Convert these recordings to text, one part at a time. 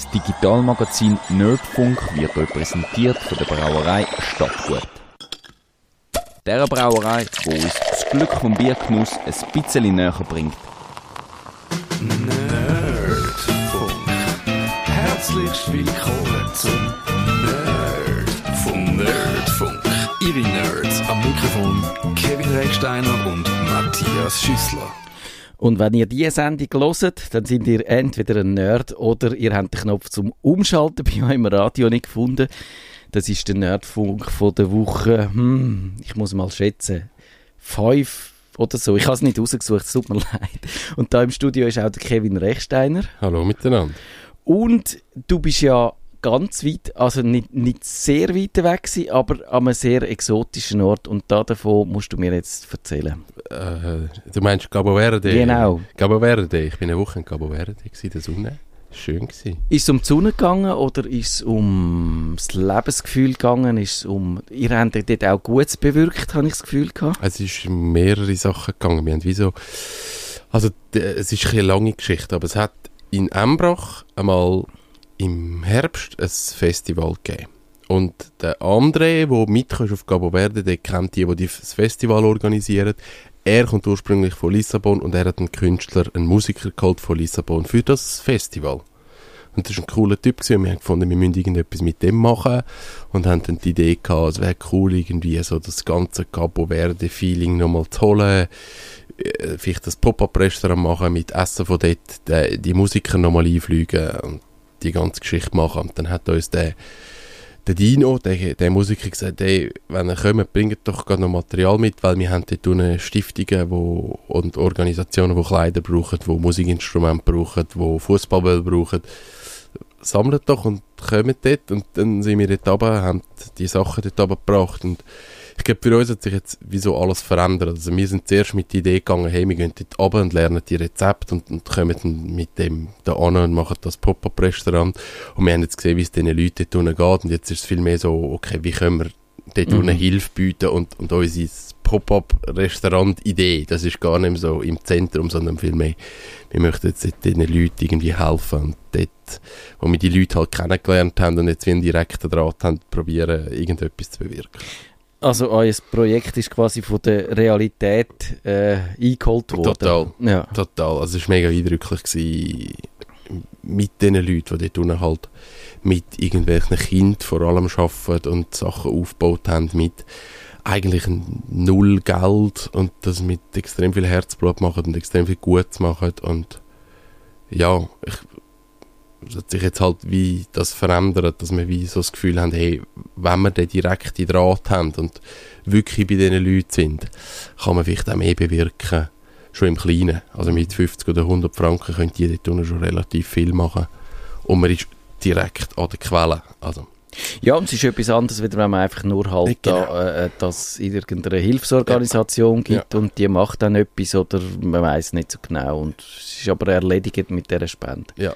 Das Digitalmagazin Nerdfunk wird euch präsentiert von der Brauerei Stadtgut. Der Brauerei, die uns das Glück vom Biergenuss ein bisschen näher bringt. Nerdfunk. Herzlich willkommen zum Nerdfunk. Nerdfunk. Ihre Nerds am Mikrofon Kevin Recksteiner und Matthias Schüssler. Und wenn ihr diese Sendung hört, dann sind ihr entweder ein Nerd oder ihr habt den Knopf zum Umschalten bei eurem Radio nicht gefunden. Das ist der Nerdfunk von der Woche, hm, ich muss mal schätzen, fünf oder so. Ich habe es nicht rausgesucht, es tut mir leid. Und da im Studio ist auch der Kevin Rechsteiner. Hallo miteinander. Und du bist ja ganz weit, also nicht, nicht sehr weit weg gewesen, aber an einem sehr exotischen Ort. Und da davon musst du mir jetzt erzählen. Äh, du meinst Cabo Verde? Genau. Cabo Verde. Ich bin eine Woche in Cabo Verde, in der Sonne. Schön gewesen. Ist es um die Sonne gegangen oder ist es um das Lebensgefühl gegangen? Ist es um, ihr habt dort auch Gutes bewirkt, habe ich das Gefühl gehabt. Es ist mehrere Sachen gegangen. Wir haben wie so, also es ist eine lange Geschichte, aber es hat in Embrach einmal im Herbst ein Festival gegeben. Und der André, der mitkommt auf Cabo Verde, der kennt die, die das Festival organisieren. Er kommt ursprünglich von Lissabon und er hat einen Künstler, einen Musiker geholt von Lissabon für das Festival. Und das war ein cooler Typ. Gewesen. und Wir haben gefunden, wir müssen irgendetwas mit dem machen. Und haben dann die Idee gehabt, es wäre cool, irgendwie so das ganze Cabo Verde-Feeling nochmal zu holen. Äh, Vielleicht das Pop-Up-Restaurant machen, mit Essen von dort, die, die Musiker nochmal einfliegen und die ganze Geschichte machen. Und dann hat uns der, der Dino, der, der Musiker, gesagt, hey, wenn ihr kommt, bringt doch gerade noch Material mit, weil wir haben dort unten Stiftungen wo, und Organisationen, die Kleider brauchen, die Musikinstrumente brauchen, die Fußballbälle brauchen. Sammelt doch und kommt dort. Und dann sind wir dort runter, haben die Sachen dort runtergebracht und ich glaube, für uns hat sich jetzt wieso alles verändert. Also wir sind zuerst mit der Idee gegangen, hey, wir gehen dort runter und lernen die Rezepte und, und kommen dann mit dem da an und machen das Pop-Up-Restaurant. Und wir haben jetzt gesehen, wie es diesen Leuten dort unten geht. Und jetzt ist es viel mehr so, okay, wie können wir dort Mhm. unten Hilfe bieten und, und unsere Pop-Up-Restaurant-Idee, das ist gar nicht mehr so im Zentrum, sondern viel mehr, wir möchten jetzt diesen Leuten irgendwie helfen und dort, wo wir die Leute halt kennengelernt haben und jetzt wie einen direkten Draht haben, probieren, irgendetwas zu bewirken. Also euer Projekt ist quasi von der Realität äh, eingeholt worden. Total. Ja. Total. Also es war mega eindrücklich gewesen, mit den Leuten, die dort halt mit irgendwelchen Kindern vor allem arbeiten und Sachen aufgebaut haben mit eigentlich null Geld und das mit extrem viel Herzblut machen und extrem viel Gutes machen und ja, ich, hat sich jetzt halt wie das verändert, dass wir wie so das Gefühl haben, hey, wenn wir den direkten Draht haben und wirklich bei diesen Leuten sind, kann man vielleicht auch mehr bewirken, schon im Kleinen. Also mit 50 oder 100 Franken könnt ihr dort schon relativ viel machen und man ist direkt an der Quelle. Also, ja, und es ist etwas anderes, wenn man einfach nur halt Genau. da, äh, dass es irgendeine Hilfsorganisation gibt und die macht dann etwas oder man weiß nicht so genau und es ist aber erledigt mit dieser Spende. ja.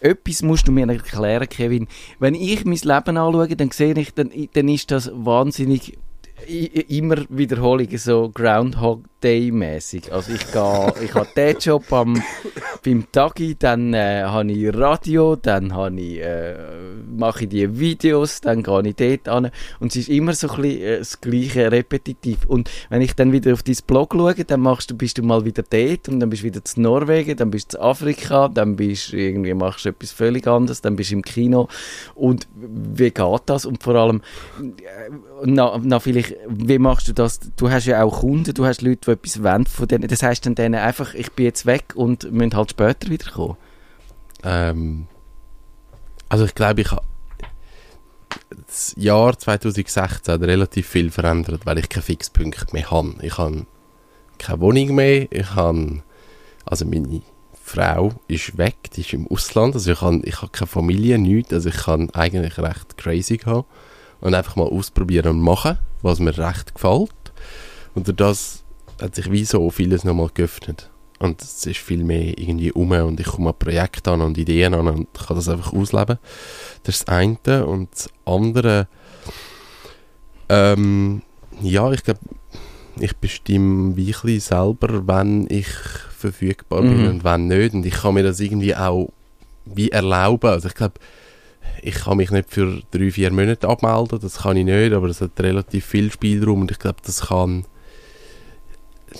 Etwas musst du mir erklären, Kevin. Wenn ich mein Leben anschaue, dann sehe ich, dann, dann ist das wahnsinnig immer Wiederholungen so Groundhog Day mäßig. Also ich gehe, ich habe den Job am, beim Tagi, dann äh, habe ich Radio, dann habe ich, äh, mache ich die Videos, dann gehe ich dort an und es ist immer so ein bisschen äh, das gleiche repetitiv. Und wenn ich dann wieder auf dein Blog schaue, dann machst du, bist du mal wieder dort und dann bist du wieder zu Norwegen, dann bist du zu Afrika, dann bist irgendwie, machst du etwas völlig anderes, dann bist du im Kino und wie geht das? Und vor allem, äh, na, na vielleicht, wie machst du das? Du hast ja auch Kunden, du hast Leute, die etwas wollen von denen. Das heißt dann denen einfach, ich bin jetzt weg und müssen halt später wiederkommen. Ähm, also ich glaube, ich habe das Jahr 2016 hat relativ viel verändert, weil ich keinen Fixpunkt mehr habe. Ich habe keine Wohnung mehr, ich habe, also meine Frau ist weg, die ist im Ausland, also ich habe, ich habe keine Familie, nichts, also ich kann eigentlich recht crazy haben und einfach mal ausprobieren und machen, was mir recht gefällt. Und durch das hat sich wie so vieles nochmal geöffnet. Und es ist viel mehr irgendwie um und ich komme an Projekte an und Ideen an und kann das einfach ausleben. Das ist das eine. Und das andere, ähm, ja, ich glaube, ich bestimme bisschen selber, wann ich verfügbar bin Mhm. und wann nicht. Und ich kann mir das irgendwie auch wie erlauben. Also ich glaube, ich kann mich nicht für drei, vier Monate abmelden, das kann ich nicht, aber es hat relativ viel Spielraum und ich glaube, das kann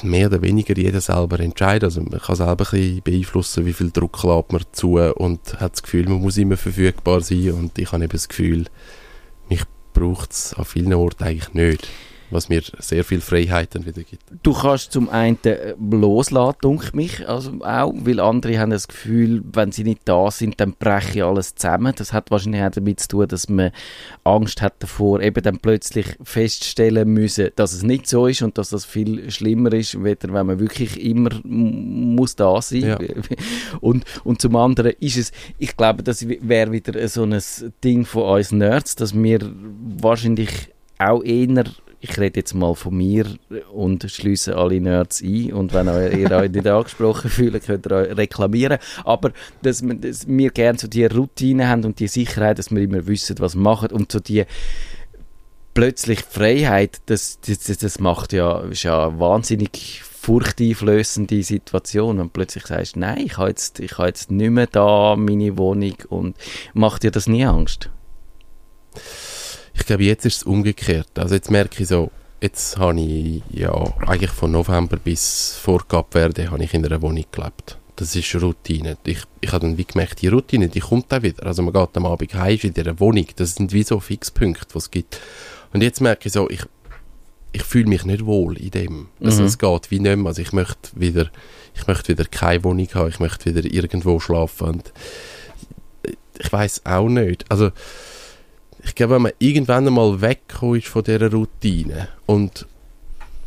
mehr oder weniger jeder selber entscheiden. Also man kann selber ein bisschen beeinflussen, wie viel Druck lädt man zu und hat das Gefühl, man muss immer verfügbar sein und ich habe eben das Gefühl, mich braucht es an vielen Orten eigentlich nicht was mir sehr viel Freiheiten wieder gibt. Du kannst zum einen äh, loslassen, denke mich, also auch, weil andere haben das Gefühl, wenn sie nicht da sind, dann breche alles zusammen. Das hat wahrscheinlich auch damit zu tun, dass man Angst hat davor, eben dann plötzlich feststellen müssen, dass es nicht so ist und dass das viel schlimmer ist, weder wenn man wirklich immer muss da sein. Ja. Und, und zum anderen ist es, ich glaube, das wäre wieder so ein Ding von uns Nerds, dass wir wahrscheinlich auch eher ich rede jetzt mal von mir und schließe alle Nerds ein. Und wenn ihr euch nicht angesprochen fühlt, könnt ihr euch reklamieren. Aber dass wir, dass wir gerne so die Routine haben und die Sicherheit, dass wir immer wissen, was wir machen und so die plötzlich Freiheit, das, das, das macht ja, ist ja wahnsinnig furchteinflößende Situation, du plötzlich sagst, nein, ich habe jetzt, ich habe jetzt nicht mehr da meine Wohnung und macht dir das nie Angst? Ich glaube, jetzt ist es umgekehrt. Also jetzt merke ich so, jetzt habe ich ja eigentlich von November bis vor Verde habe ich in einer Wohnung gelebt. Das ist Routine. Ich, ich habe dann wie gemerkt, die Routine, die kommt auch wieder. Also man geht am Abend heim, ist in dieser Wohnung. Das sind wie so Fixpunkte, die es gibt. Und jetzt merke ich so, ich, ich fühle mich nicht wohl in dem. Also mhm. es geht wie nicht mehr. Also ich möchte wieder, ich möchte wieder keine Wohnung haben, ich möchte wieder irgendwo schlafen. Und ich weiß auch nicht. Also ich glaube, wenn man irgendwann einmal wegkommt von dieser Routine und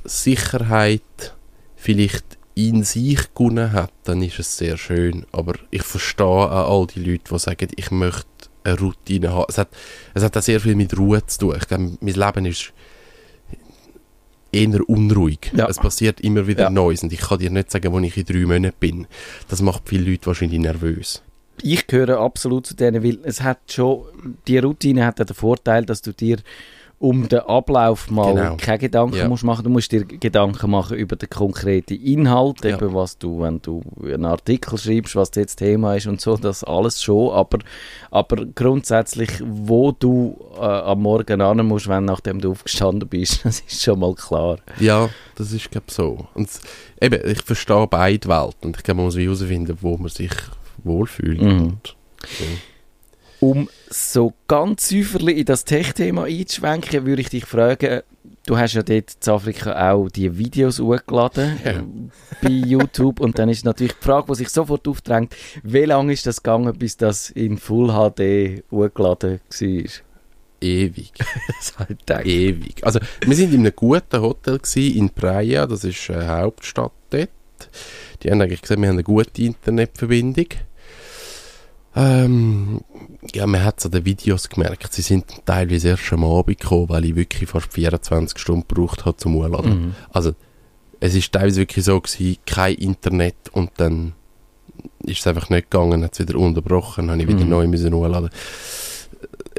Sicherheit vielleicht in sich gewonnen hat, dann ist es sehr schön. Aber ich verstehe auch all die Leute, die sagen, ich möchte eine Routine haben. Es hat, es hat auch sehr viel mit Ruhe zu tun. Ich glaube, mein Leben ist eher unruhig. Ja. Es passiert immer wieder ja. Neues und ich kann dir nicht sagen, wo ich in drei Monaten bin. Das macht viele Leute wahrscheinlich nervös ich gehöre absolut zu denen, weil es hat schon, die Routine hat ja den Vorteil, dass du dir um den Ablauf mal genau. keine Gedanken ja. musst machen. Du musst dir Gedanken machen über den konkreten Inhalt, ja. eben was du, wenn du einen Artikel schreibst, was jetzt Thema ist und so, das alles schon. Aber, aber grundsätzlich, wo du äh, am Morgen an musst, wenn nachdem du aufgestanden bist, das ist schon mal klar. Ja, das ist glaube so. Und eben, ich verstehe beide Welten und ich glaube, man muss herausfinden, wo man sich wohlfühlt. Mhm. So. Um so ganz säuferlich in das Tech-Thema einzuschwenken, würde ich dich fragen, du hast ja dort in Afrika auch die Videos hochgeladen ja. bei YouTube und dann ist natürlich die Frage, die sich sofort aufdrängt, wie lange ist das gegangen, bis das in Full HD hochgeladen war? Ewig. Ewig. Also, wir sind in einem guten Hotel in Praia, das ist eine Hauptstadt dort. Die haben eigentlich gesagt, wir haben eine gute Internetverbindung. Ähm, ja, man hat es an den Videos gemerkt. Sie sind teilweise erst am Abend gekommen, weil ich wirklich fast 24 Stunden gebraucht habe zum Urladen. Mhm. Also, es ist teilweise wirklich so gewesen, kein Internet und dann ist es einfach nicht gegangen, hat es wieder unterbrochen, habe ich wieder mhm. neu müssen urladen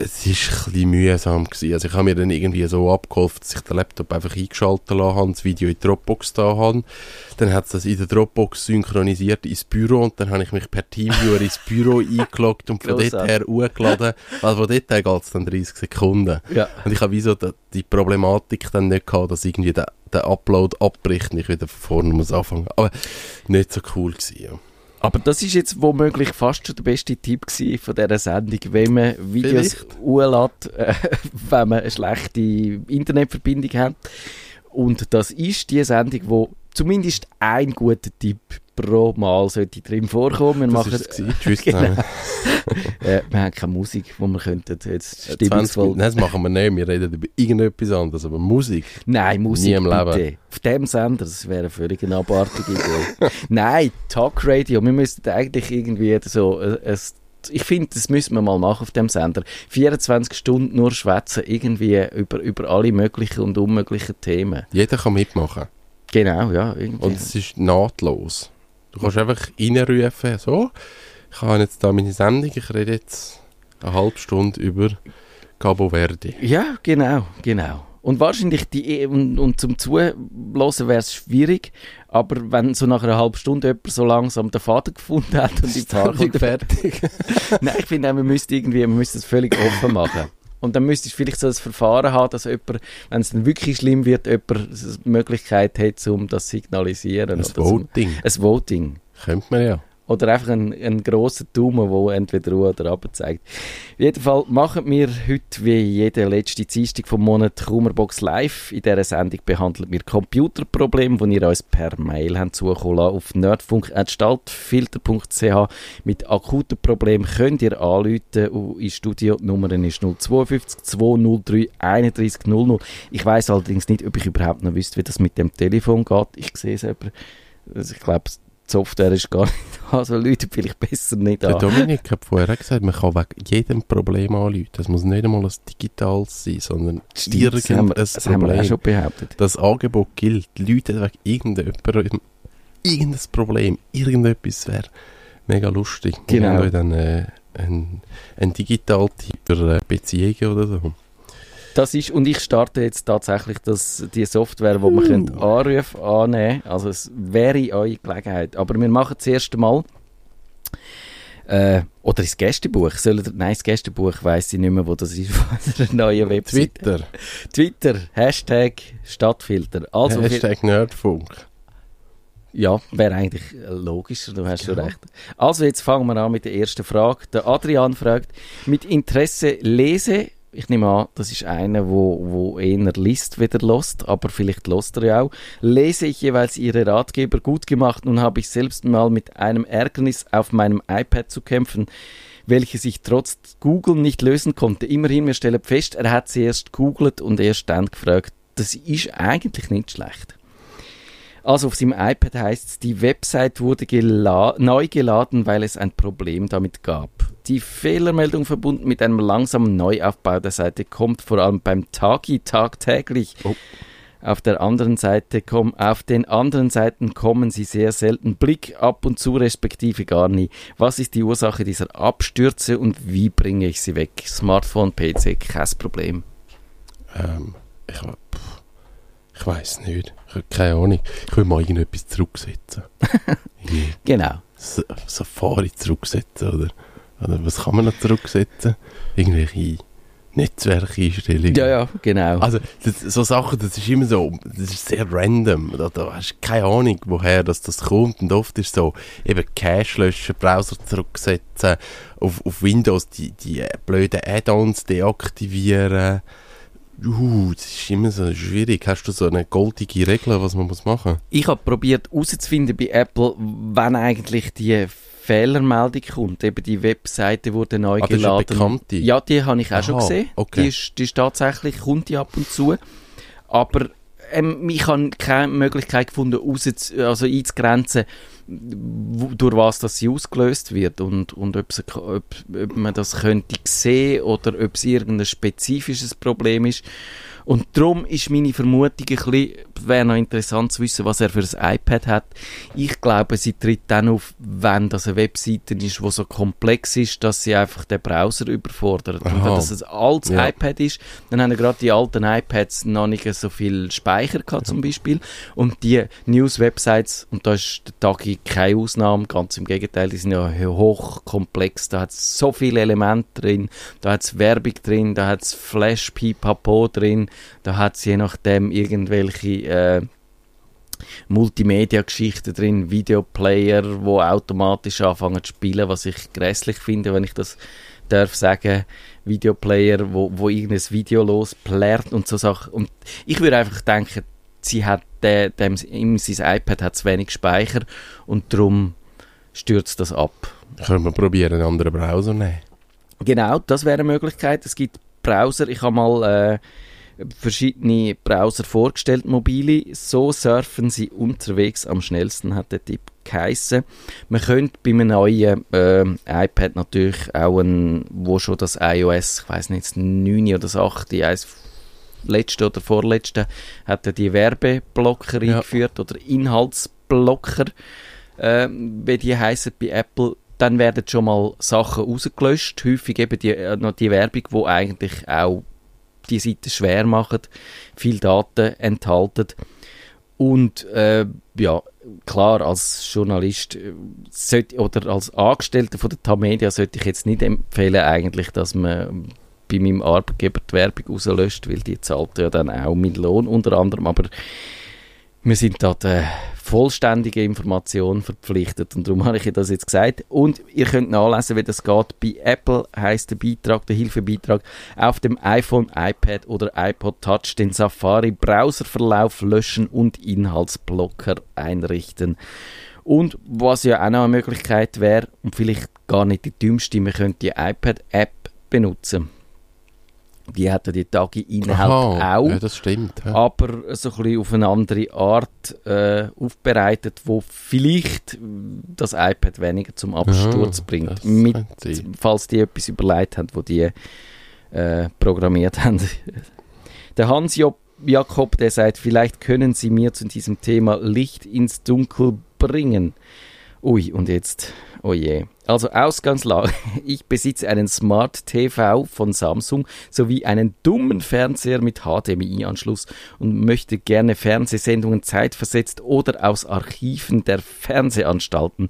es war ein bisschen mühsam. Gewesen. Also ich habe mir dann irgendwie so abgeholfen, dass ich den Laptop einfach eingeschaltet habe, das Video in Dropbox da habe. Dann hat es das in der Dropbox synchronisiert ins Büro und dann habe ich mich per Teamviewer ins Büro eingeloggt und von dort her hochgeladen, weil von dort her geht es dann 30 Sekunden. Ja. Und ich habe wieso die Problematik dann nicht gehabt, dass irgendwie der, der Upload abbricht und ich wieder von vorne muss anfangen. Aber nicht so cool gewesen, ja. Aber das ist jetzt womöglich fast schon der beste Tipp von dieser Sendung, wenn man Videos hochlädt, äh, wenn man eine schlechte Internetverbindung hat. Und das ist die Sendung, wo zumindest ein guter Tipp pro Mal sollte drin vorkommen. Wir das machen es. Tschüss. genau. äh, wir haben keine Musik, wo wir könnten jetzt äh, stimmungsvoll... Nein, das machen wir nicht. Wir reden über irgendetwas anderes, aber Musik... Nein, Musik Nie im bitte. Leben. Auf dem Sender, das wäre eine völlig eine abartige Idee. Nein, Talk Radio. Wir müssten eigentlich irgendwie so ein, ein ich finde, das müssen wir mal machen auf dem Sender. 24 Stunden nur schwätzen, irgendwie über, über alle möglichen und unmöglichen Themen. Jeder kann mitmachen. Genau, ja. Irgendwie. Und es ist nahtlos. Du kannst einfach reinrufen, so, ich habe jetzt da meine Sendung, ich rede jetzt eine halbe Stunde über Cabo Verde. Ja, genau, genau. Und wahrscheinlich die, und, und zum Zuhören wäre es schwierig, aber wenn so nach einer halben Stunde jemand so langsam den Faden gefunden hat und die kommt, fertig. Nein, ich finde, auch, man müsste irgendwie, man müsste es völlig offen machen. Und dann müsstest du vielleicht so ein Verfahren haben, dass jemand, wenn es dann wirklich schlimm wird, jemand die Möglichkeit hat, um das zu signalisieren. Ein. Voting. Ein Voting. Könnte man ja. Oder einfach ein, ein grosser Daumen, der entweder hoch oder runter zeigt. Auf jeden Fall machen wir heute wie jede letzte Dienstag vom Monat Kummerbox Live. In dieser Sendung behandeln wir Computerprobleme, die ihr uns per Mail habt zukommen lassen. Auf nerdfunk.staltfilter.ch Mit akuten Problemen könnt ihr anrufen. In Studio die Nummer ist 052 203 31 00. Ich weiss allerdings nicht, ob ich überhaupt noch wüsste, wie das mit dem Telefon geht. Ich sehe es aber. Also ich glaube, die Software ist gar nicht da, also Leute vielleicht besser nicht Der an. Dominik hat vorher gesagt, man kann wegen jedem Problem anrufen. Das muss nicht einmal ein digitales sein, sondern das haben, wir, irgendein das haben wir auch Problem. schon behauptet. Das Angebot gilt. Die Leute wegen irgendjemandem, irgendein Problem, irgendetwas wäre mega lustig. Wir Genau. haben euch dann äh, ein, ein Digital-Tipp für äh, Beziehungen oder so. Das ist, und ich starte jetzt tatsächlich das, die Software, wo man könnt Anrufe annehmen Also es wäre eure Gelegenheit. Aber wir machen das erste Mal. Äh, oder das Gästebuch. Sollen, nein, das Gästebuch weiss ich nicht mehr, wo das ist von der neuen Website. Twitter, Twitter, Hashtag Stadtfilter. Also, Hashtag Nerdfunk. Ja, wäre eigentlich logischer, du hast schon recht. Also jetzt fangen wir an mit der ersten Frage. Der Adrian fragt, mit Interesse lese, ich nehme an, das ist einer, wo, wo eher liest, wieder lost, aber vielleicht lost er ja auch, lese ich jeweils ihre Ratgeber gut gemacht. Nun habe ich selbst mal mit einem Ärgernis auf meinem iPad zu kämpfen, welches ich trotz Google nicht lösen konnte. Immerhin, wir stellen fest, er hat sie erst googelt und erst dann gefragt. Das ist eigentlich nicht schlecht. Also auf seinem iPad heißt es, die Website wurde gela neu geladen, weil es ein Problem damit gab. Die Fehlermeldung verbunden mit einem langsamen Neuaufbau der Seite kommt vor allem beim Tagi tagtäglich. Oh. Auf der anderen Seite komm, auf den anderen Seiten kommen sie sehr selten. Blick ab und zu respektive gar nie. Was ist die Ursache dieser Abstürze und wie bringe ich sie weg? Smartphone, PC, kein Problem. Ähm, ich pff, ich weiß nicht. Ich habe keine Ahnung. Ich will mal irgendetwas zurücksetzen. Genau. Safari zurücksetzen, oder? Oder was kann man noch zurücksetzen? Irgendwelche Netzwerkeinstellungen. Ja, ja, genau. Also, das, so Sachen, das ist immer so, das ist sehr random. Da, da hast du keine Ahnung, woher das, das kommt. Und oft ist so, eben Cache löschen, Browser zurücksetzen, auf, auf Windows die, die blöden Add-ons deaktivieren. Uh, das ist immer so schwierig. Hast du so eine goldige Regel, was man muss machen? Ich habe probiert herauszufinden bei Apple, wann eigentlich die Fehlermeldung kommt. Eben die Webseite wurde neu Ah, das ist eine geladen. bekannte? Ja, die habe ich auch schon Aha, gesehen. okay. Die, ist, die ist tatsächlich, kommt die ab und zu. Aber ähm, ich habe keine Möglichkeit gefunden, rauszu- also einzugrenzen, durch was das sie ausgelöst wird und, und ob, sie, ob, ob man das könnte sehen oder ob es irgendein spezifisches Problem ist. Und darum ist meine Vermutung ein bisschen, wäre noch interessant zu wissen, was er für ein iPad hat. Ich glaube, sie tritt dann auf, wenn das eine Webseite ist, die so komplex ist, dass sie einfach den Browser überfordert. Und Aha. wenn das ein altes Ja. iPad ist, dann haben gerade die alten iPads noch nicht so viel Speicher gehabt, zum Beispiel. Und die News-Websites, und da ist der Tagi keine Ausnahme, ganz im Gegenteil, die sind ja hochkomplex, da hat es so viele Elemente drin, da hat es Werbung drin, da hat es Flash, Pipapo drin, da hat es je nachdem irgendwelche äh, Multimedia-Geschichten drin, Videoplayer, wo automatisch anfangen zu spielen, was ich grässlich finde, wenn ich das darf sagen, Videoplayer, wo, wo irgendein Video losplärt und so Sachen. Und ich würde einfach denken, sie hat der, dem, ihm, sein iPad hat zu wenig Speicher und darum stürzt das ab. Können wir probieren, einen anderen Browser nehmen? Genau, das wäre eine Möglichkeit. Es gibt Browser, ich habe mal äh, verschiedene Browser vorgestellt, mobile. So surfen sie unterwegs am schnellsten, hat der Tipp geheissen. Man könnte bei einem neuen äh, iPad natürlich auch ein, wo schon das iOS, ich weiß nicht, das 9 oder das 8, eins letzte oder vorletzte, hat er die Werbeblocker Ja. eingeführt oder Inhaltsblocker, äh, wie die heißen bei Apple. Dann werden schon mal Sachen rausgelöscht. Häufig eben die, äh, noch die Werbung, wo eigentlich auch die Seite schwer machen, viel Daten enthalten. Und äh, ja, klar, als Journalist äh, sollte, oder als Angestellter von der Tamedia sollte ich jetzt nicht empfehlen, eigentlich, dass man bei meinem Arbeitgeber die Werbung rauslöscht, weil die zahlt ja dann auch mit Lohn unter anderem, aber wir sind da der vollständige Information verpflichtet und darum habe ich das jetzt gesagt. Und ihr könnt nachlesen, wie das geht. Bei Apple heißt der Beitrag, der Hilfebeitrag, auf dem iPhone, iPad oder iPod Touch den Safari-Browserverlauf löschen und Inhaltsblocker einrichten. Und was ja auch noch eine Möglichkeit wäre, und vielleicht gar nicht die dümmste, man könnte die iPad-App benutzen. Die hat die Tagi-Inhalt Aha, auch Ja, das stimmt. Ja. aber so ein bisschen auf eine andere Art äh, aufbereitet, wo vielleicht das iPad weniger zum Absturz Ja, bringt. das Mit, falls die etwas überlegt haben, wo die äh, programmiert haben. Der Hans Job Jakob, der sagt, vielleicht können Sie mir zu diesem Thema Licht ins Dunkel bringen. Ui, und jetzt, oh je. Also Ausgangslage. Ich besitze einen Smart TV von Samsung sowie einen dummen Fernseher mit HDMI-Anschluss und möchte gerne Fernsehsendungen zeitversetzt oder aus Archiven der Fernsehanstalten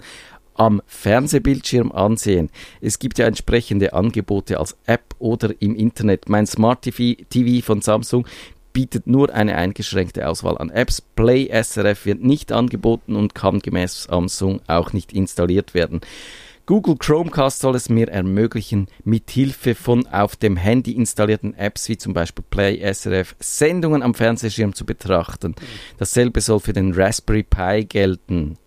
am Fernsehbildschirm ansehen. Es gibt ja entsprechende Angebote als App oder im Internet. Mein Smart TV, TV von Samsung bietet nur eine eingeschränkte Auswahl an Apps. Play SRF wird nicht angeboten und kann gemäß Samsung auch nicht installiert werden. Google Chromecast soll es mir ermöglichen, mit Hilfe von auf dem Handy installierten Apps wie zum Beispiel Play SRF Sendungen am Fernsehschirm zu betrachten. Dasselbe soll für den Raspberry Pi gelten.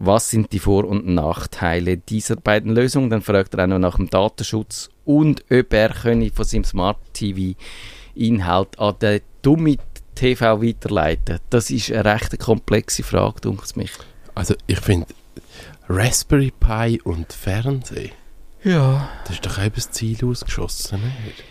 Was sind die Vor- und Nachteile dieser beiden Lösungen? Dann fragt er auch noch nach dem Datenschutz und ob er von seinem Smart TV Inhalt an den Dummy TV weiterleiten. Das ist eine recht komplexe Frage, denke ich mich. Also ich finde, Raspberry Pi und Fernsehen, Ja. das ist doch eben das Ziel ausgeschossen, nicht?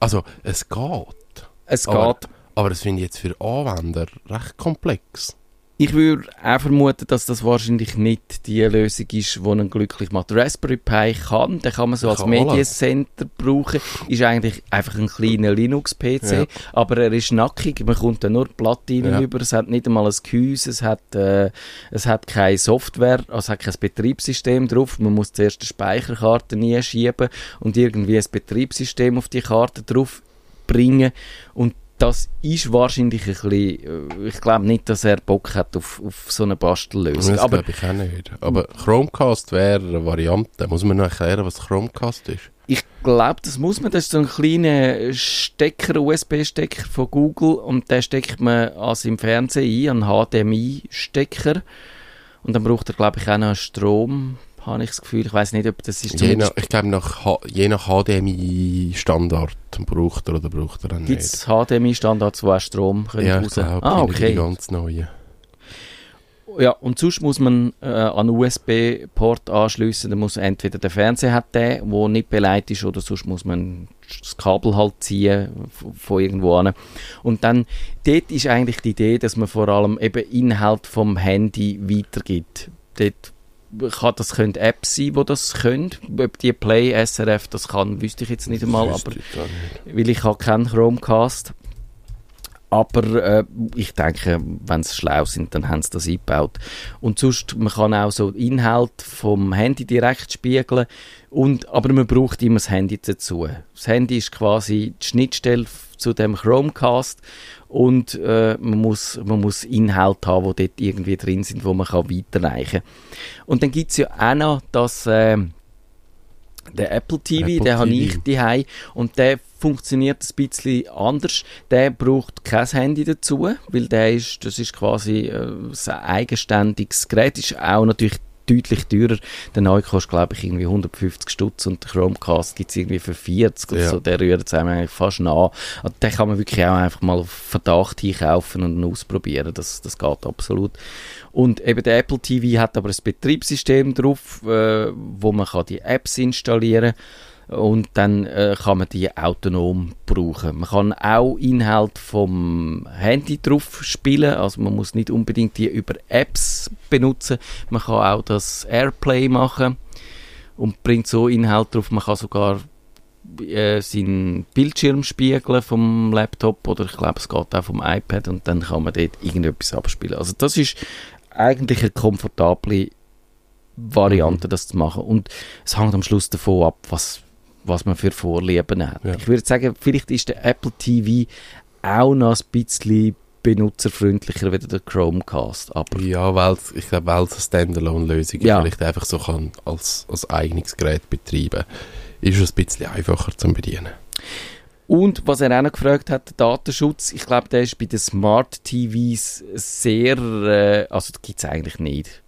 Also es geht, Es Aber- geht. aber das finde ich jetzt für Anwender recht komplex. Ich würde auch vermuten, dass das wahrscheinlich nicht die Lösung ist, die einen glücklich macht. Raspberry Pi kann, den kann man so als. Mediencenter brauchen. Ist eigentlich einfach ein kleiner Linux-PC, Ja. aber er ist nackig. Man kommt da nur Platinen Ja. über. Es hat nicht einmal ein Gehäuse, es hat, äh, es hat keine Software, also es hat kein Betriebssystem drauf. Man muss zuerst die Speicherkarte nie schieben und irgendwie ein Betriebssystem auf die Karte drauf bringen. Und das ist wahrscheinlich ein bisschen, äh, ich glaube nicht, dass er Bock hat auf, auf so eine Bastellösung. Das Aber glaube ich auch nicht. Aber Chromecast wäre eine Variante. Muss man noch erklären, was Chromecast ist? ich glaube, das muss man, das ist so ein kleiner Stecker, USB-Stecker von Google und den steckt man an seinem Fernseher ein, einen HDMI-Stecker. Und dann braucht er, glaube ich, auch noch Strom, habe ich das Gefühl. Ich weiß nicht, ob das ist Je nach, ich glaube, nach, H- je nach HDMI-Standard braucht er oder braucht er auch Gibt nicht. es HDMI-Standards, die auch Strom können Ja, raus? glaube, Ah, die okay. ganz neuen. Ja, und sonst muss man äh, an einen USB-Port anschliessen. Dann muss entweder der Fernseher hat den, wo nicht beleidigt ist, oder sonst muss man das Kabel halt ziehen von irgendwo an. Und dann, dort ist eigentlich die Idee, dass man vor allem eben Inhalt vom Handy weitergibt. Dort kann, das können Apps sein, die das können. Ob die Play SRF das kann, wüsste ich jetzt nicht einmal, aber nicht. weil ich habe keinen Chromecast. Aber äh, ich denke, wenn sie schlau sind, dann haben sie das eingebaut. Und sonst, man kann auch so Inhalt vom Handy direkt spiegeln. Und, aber man braucht immer das Handy dazu. Das Handy ist quasi die Schnittstelle zu dem Chromecast und äh, man, muss, man muss Inhalt haben, die dort irgendwie drin sind, wo man kann weiterreichen kann. Und dann gibt es ja auch noch das... Äh, der Apple TV, Apple den habe ich daheim und der funktioniert ein bisschen anders. Der braucht kein Handy dazu, weil der ist, das ist quasi äh, ein eigenständiges Gerät. Ist auch natürlich deutlich teurer. Der neue kostet, glaube ich, irgendwie 150 Stutz und der Chromecast gibt es irgendwie für 40 oder Ja. so. Der rührt es einem eigentlich fast nach. Also den kann man wirklich auch einfach mal auf Verdacht hinkaufen und ausprobieren. Das, das geht absolut. Und eben der Apple TV hat aber ein Betriebssystem drauf, äh, wo man kann die Apps installieren und dann äh, kann man die autonom brauchen. Man kann auch Inhalt vom Handy drauf spielen, also man muss nicht unbedingt die über Apps benutzen. Man kann auch das Airplay machen und bringt so Inhalt drauf. Man kann sogar äh, seinen Bildschirm spiegeln vom Laptop oder ich glaube, es geht auch vom iPad und dann kann man dort irgendetwas abspielen. Also das ist eigentlich eine komfortable Variante, das zu machen. Und es hängt am Schluss davon ab, was, was man für Vorlieben hat. Ja. Ich würde sagen, vielleicht ist der Apple TV auch noch ein bisschen benutzerfreundlicher wie der Chromecast. Aber Ja, weil ich glaube, weil es eine Standalone-Lösung Ja. vielleicht einfach so kann als, als eigenes Gerät betreiben, ist es ein bisschen einfacher zu bedienen. Und was er auch noch gefragt hat, der Datenschutz, ich glaube, der ist bei den Smart TVs sehr, äh, also das gibt es eigentlich nicht.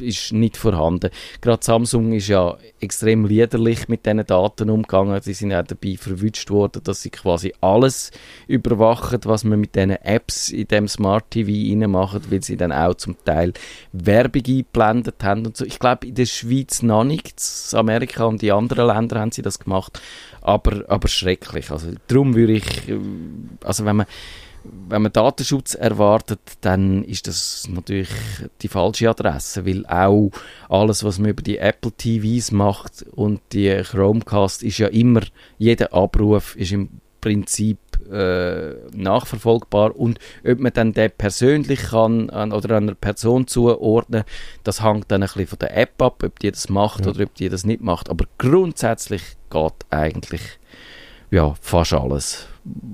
Ist nicht vorhanden. Gerade Samsung ist ja extrem liederlich mit diesen Daten umgegangen. Sie sind auch dabei verwünscht worden, dass sie quasi alles überwachen, was man mit diesen Apps in dem Smart TV reinmachen, weil sie dann auch zum Teil Werbung eingeblendet haben und so. Ich glaube, in der Schweiz noch nicht. In Amerika und in anderen Ländern haben sie das gemacht aber, aber schrecklich. Also, darum würde ich, äh, also wenn man, wenn man Datenschutz erwartet, dann ist das natürlich die falsche Adresse, weil auch alles, was man über die Apple TVs macht und die Chromecast, ist ja immer, jeder Abruf ist im Prinzip äh, nachverfolgbar und ob man dann den persönlich kann an, oder einer Person zuordnen, das hängt dann ein bisschen von der App ab, ob die das macht Ja. oder ob die das nicht macht. Aber grundsätzlich geht eigentlich ja, fast alles.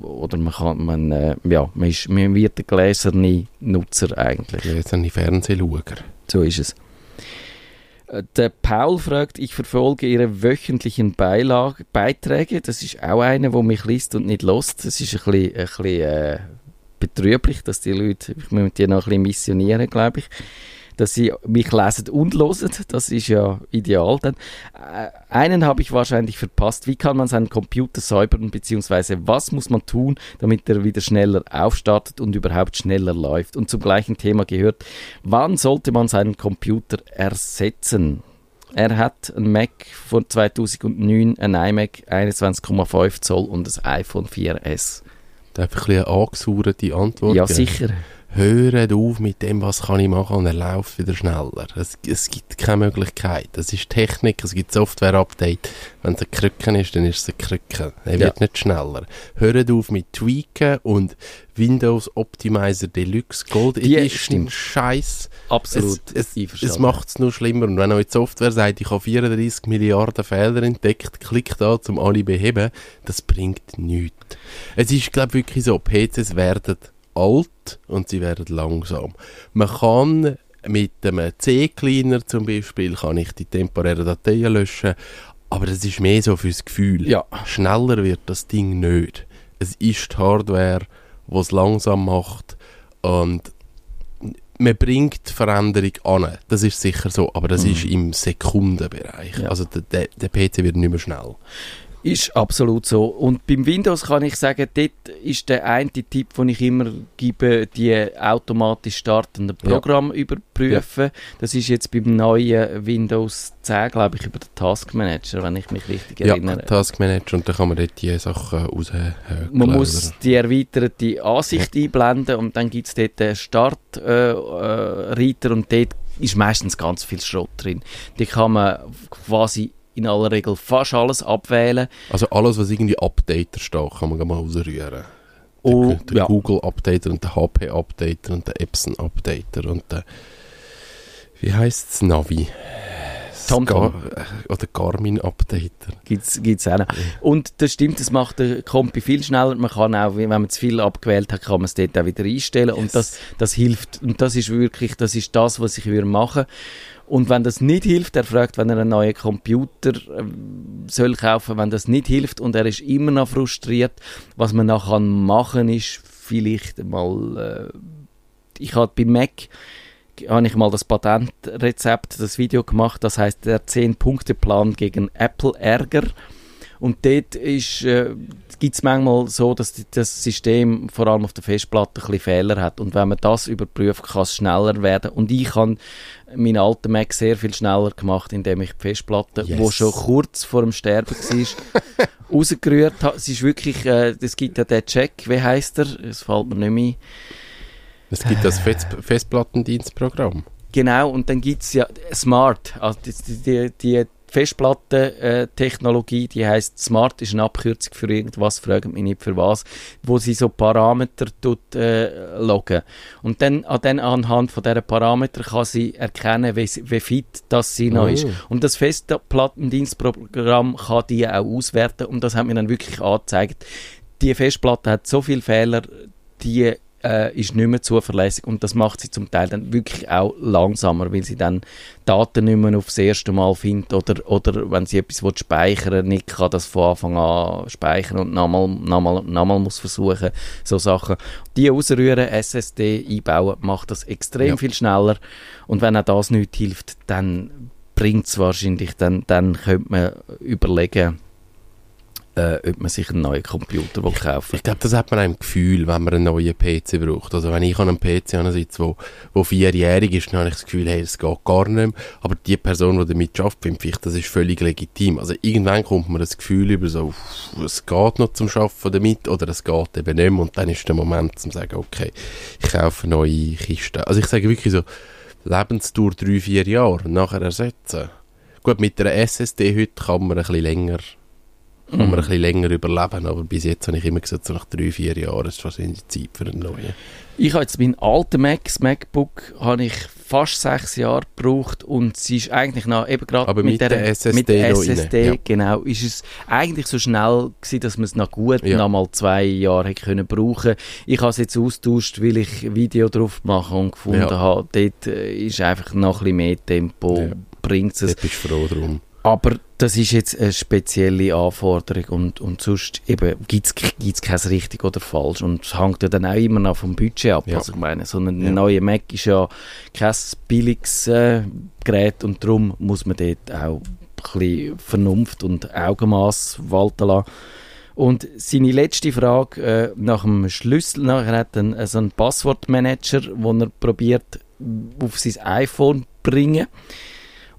Oder man kann, man, äh, ja, man, ist, man wird der gläserne Nutzer eigentlich. Die Fernsehschauer. So ist es. Äh, Der Paul fragt, ich verfolge Ihre wöchentlichen Beilag Beiträge. Das ist auch einer, der mich liest und nicht lost. Das ist ein bisschen, ein bisschen äh, betrüblich, dass die Leute, ich muss die noch ein bisschen missionieren, glaube ich, dass sie mich lesen und hören. Das ist ja ideal dann. Äh, einen habe ich wahrscheinlich verpasst. Wie kann man seinen Computer säubern, beziehungsweise was muss man tun, damit er wieder schneller aufstartet und überhaupt schneller läuft? Und zum gleichen Thema gehört, wann sollte man seinen Computer ersetzen? Er hat ein Mac von 2009, ein iMac 21,5 Zoll und das iPhone 4S. Da einfach ein bisschen eine angesaurete Antwort ja, geben. sicher. Hört auf mit dem, was kann ich machen und er läuft wieder schneller. Es, es gibt keine Möglichkeit. Das ist Technik, es gibt Software-Update. Wenn es ein Krücken ist, dann ist es ein Krücken. Er Ja. wird nicht schneller. Hört auf mit Tweaken und Windows Optimizer Deluxe Gold Die- Edition. Scheiß. Absolut. Es, es, es macht es nur schlimmer. Und wenn euch die Software sagt, ich habe 34 Milliarden Fehler entdeckt, klickt da, um alle beheben, das bringt nichts. Es ist, glaube ich, wirklich so, PCs werden alt und sie werden langsam. Man kann mit einem C-Cleaner zum Beispiel, kann ich die temporären Dateien löschen, aber das ist mehr so fürs Gefühl. Ja. Schneller wird das Ding nicht. Es ist die Hardware, es langsam macht und man bringt Veränderung an. Das ist sicher so, aber das Mhm. ist im Sekundenbereich. Ja. Also der, der, der PC wird nicht mehr schnell. Ist absolut so. Und beim Windows kann ich sagen, dort ist der eine Tipp, den ich immer gebe, die automatisch startenden Ja. Programme überprüfen. Das ist jetzt beim neuen Windows 10, glaube ich, über den Task Manager, wenn ich mich richtig Ja, erinnere. Task Manager und dann kann man dort die Sachen raushören. Man muss die erweiterte Ansicht einblenden und dann gibt es dort den Startreiter äh, Reiter und dort ist meistens ganz viel Schrott drin. Die kann man quasi in aller Regel fast alles abwählen. Also alles, was irgendwie Updater steht, kann man mal rausrühren. Oh, der der ja. Google Updater und der HP Updater und der Epson Updater und der wie heißt es Navi? TomTom. Gar- äh, Oder Garmin Updater. Gibt's, gibt's auch noch. Und das stimmt, das macht der Kompi viel schneller. Man kann auch, wenn man zu viel abgewählt hat, kann man es dort auch wieder einstellen. Und Yes. das, das hilft. Und das ist wirklich, das ist das, was ich würde machen. Und wenn das nicht hilft, er fragt, wenn er einen neuen Computer ähm, soll kaufen, wenn das nicht hilft und er ist immer noch frustriert, was man noch kann ist vielleicht mal, äh, ich habe bei Mac habe ich mal das Patentrezept, das Video gemacht, das heißt der 10-Punkte-Plan gegen Apple-Ärger. Und dort ist, äh, gibt es manchmal so, dass die, das System vor allem auf der Festplatte ein bisschen Fehler hat. Und wenn man das überprüft, kann es schneller werden. Und ich habe meinen alten Mac sehr viel schneller gemacht, indem ich die Festplatte, Yes. wo schon kurz vor dem Sterben war, rausgerührt habe. Es ist wirklich, äh, es gibt ja den Check, wie heißt er? Es fällt mir nicht mehr. Es gibt das Fest Festplattendienstprogramm. Genau, und dann gibt es ja Smart, also die, die, die, Festplattentechnologie, die heißt Smart, ist eine Abkürzung für irgendwas, fragen mich nicht für was, wo sie so Parameter tut, äh, loggen. Und dann, an den, anhand von diesen Parameter kann sie erkennen, wie, wie fit das sie noch Oh. ist. Und das Festplattendienstprogramm kann die auch auswerten und das hat mir dann wirklich angezeigt. Die Festplatte hat so viele Fehler, die äh, ist nicht mehr zuverlässig und das macht sie zum Teil dann wirklich auch langsamer, weil sie dann Daten nicht mehr aufs erste Mal findet oder, oder wenn sie etwas will speichern nicht kann das von Anfang an speichern und nochmal, nochmal, nochmal muss versuchen, so Sachen. Die ausrühren, SSD einbauen, macht das extrem Ja. viel schneller und wenn auch das nicht hilft, dann bringt es wahrscheinlich, dann, dann könnte man überlegen, äh, ob man sich einen neuen Computer will kaufen Ich glaube, das hat man im Gefühl, wenn man einen neuen PC braucht. Also wenn ich an einem PC wo, wo vierjährig ist, dann habe ich das Gefühl, hey, das geht gar nicht mehr. Aber die Person, die damit arbeitet, finde ich, das ist völlig legitim. Also irgendwann kommt man das Gefühl über so, es geht noch zum Arbeiten damit oder es geht eben nicht mehr. Und dann ist der Moment, zu sagen, okay, ich kaufe neue Kiste. Also ich sage wirklich so, Lebensdauer drei, vier Jahre, nachher ersetzen. Gut, mit einer SSD heute kann man ein bisschen länger kann man ein bisschen länger überleben, aber bis jetzt habe ich immer gesagt, so nach drei, vier Jahren ist wahrscheinlich Zeit für einen neuen. Ich habe jetzt meinen alten Mac, das MacBook, habe ich fast sechs Jahre gebraucht und sie ist eigentlich noch, eben gerade Aber mit der SSD mit der rein, SSD, ja. genau, ist es eigentlich so schnell gewesen, dass man es noch gut Ja. noch mal zwei Jahre hätte können brauchen. Ich habe es jetzt austauscht, weil ich Video drauf mache und gefunden Ja. habe, dort äh, ist einfach noch ein bisschen mehr Tempo, Ja. bringt es. Dort bist du froh drum. Aber das ist jetzt eine spezielle Anforderung und, und sonst gibt es kein richtig oder falsch und es hängt ja dann auch immer noch vom Budget ab. Ja. Also ich meine, so ein Ja. neuer Mac ist ja kein billiges äh, Gerät und darum muss man dort auch ein bisschen Vernunft und Augenmaß walten lassen. Und seine letzte Frage äh, nach dem Schlüssel, nachher hat er einen, so einen Passwortmanager, wo er probiert auf sein iPhone zu bringen.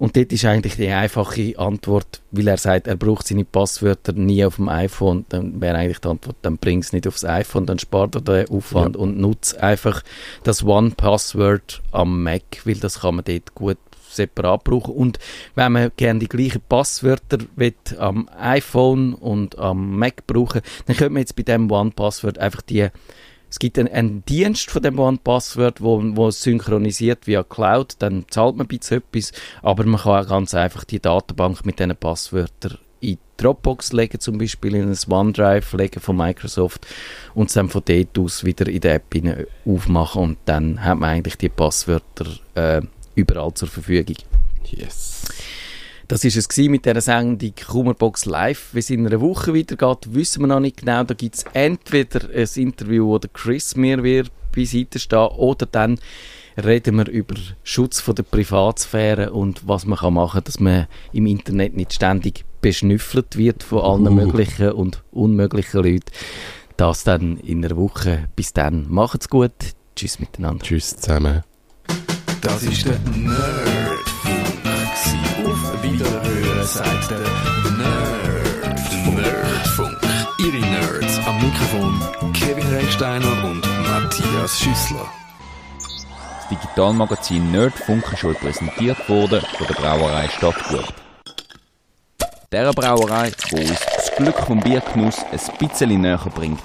Und dort ist eigentlich die einfache Antwort, weil er sagt, er braucht seine Passwörter nie auf dem iPhone, dann wäre eigentlich die Antwort, dann bring es nicht aufs iPhone, dann spart er den Aufwand und nutzt einfach das One-Password am Mac, weil das kann man dort gut separat brauchen. Und wenn man gerne die gleichen Passwörter will, am iPhone und am Mac brauchen, dann könnte man jetzt bei dem One-Password einfach die es gibt einen, einen Dienst von dem One-Password, wo, wo synchronisiert via Cloud, dann zahlt man ein bisschen etwas, aber man kann auch ganz einfach die Datenbank mit diesen Passwörtern in Dropbox legen, zum Beispiel in ein OneDrive legen von Microsoft und es dann von dort aus wieder in der App aufmachen und dann hat man eigentlich die Passwörter äh, überall zur Verfügung. Yes. Das ist es mit dieser Sendung Kummerbox Live. Wie es in einer Woche weitergeht, wissen wir noch nicht genau. Da gibt es entweder ein Interview, wo der Chris mir wird beiseite stehen oder dann reden wir über Schutz von der Privatsphäre und was man kann machen, dass man im Internet nicht ständig beschnüffelt wird von allen Uh. möglichen und unmöglichen Leuten. Das dann in einer Woche. Bis dann. Macht's gut. Tschüss miteinander. Tschüss zusammen. Das ist der Nerdfunk. Der Nerdfunk. Nerdfunk. Ihre Nerds am Mikrofon Kevin Recksteiner und Matthias Schüssler. Das Digitalmagazin Nerdfunk ist euch präsentiert worden von der Brauerei Stadtgut. Der Brauerei, wo uns das Glück vom Biergenuss ein bisschen näher bringt.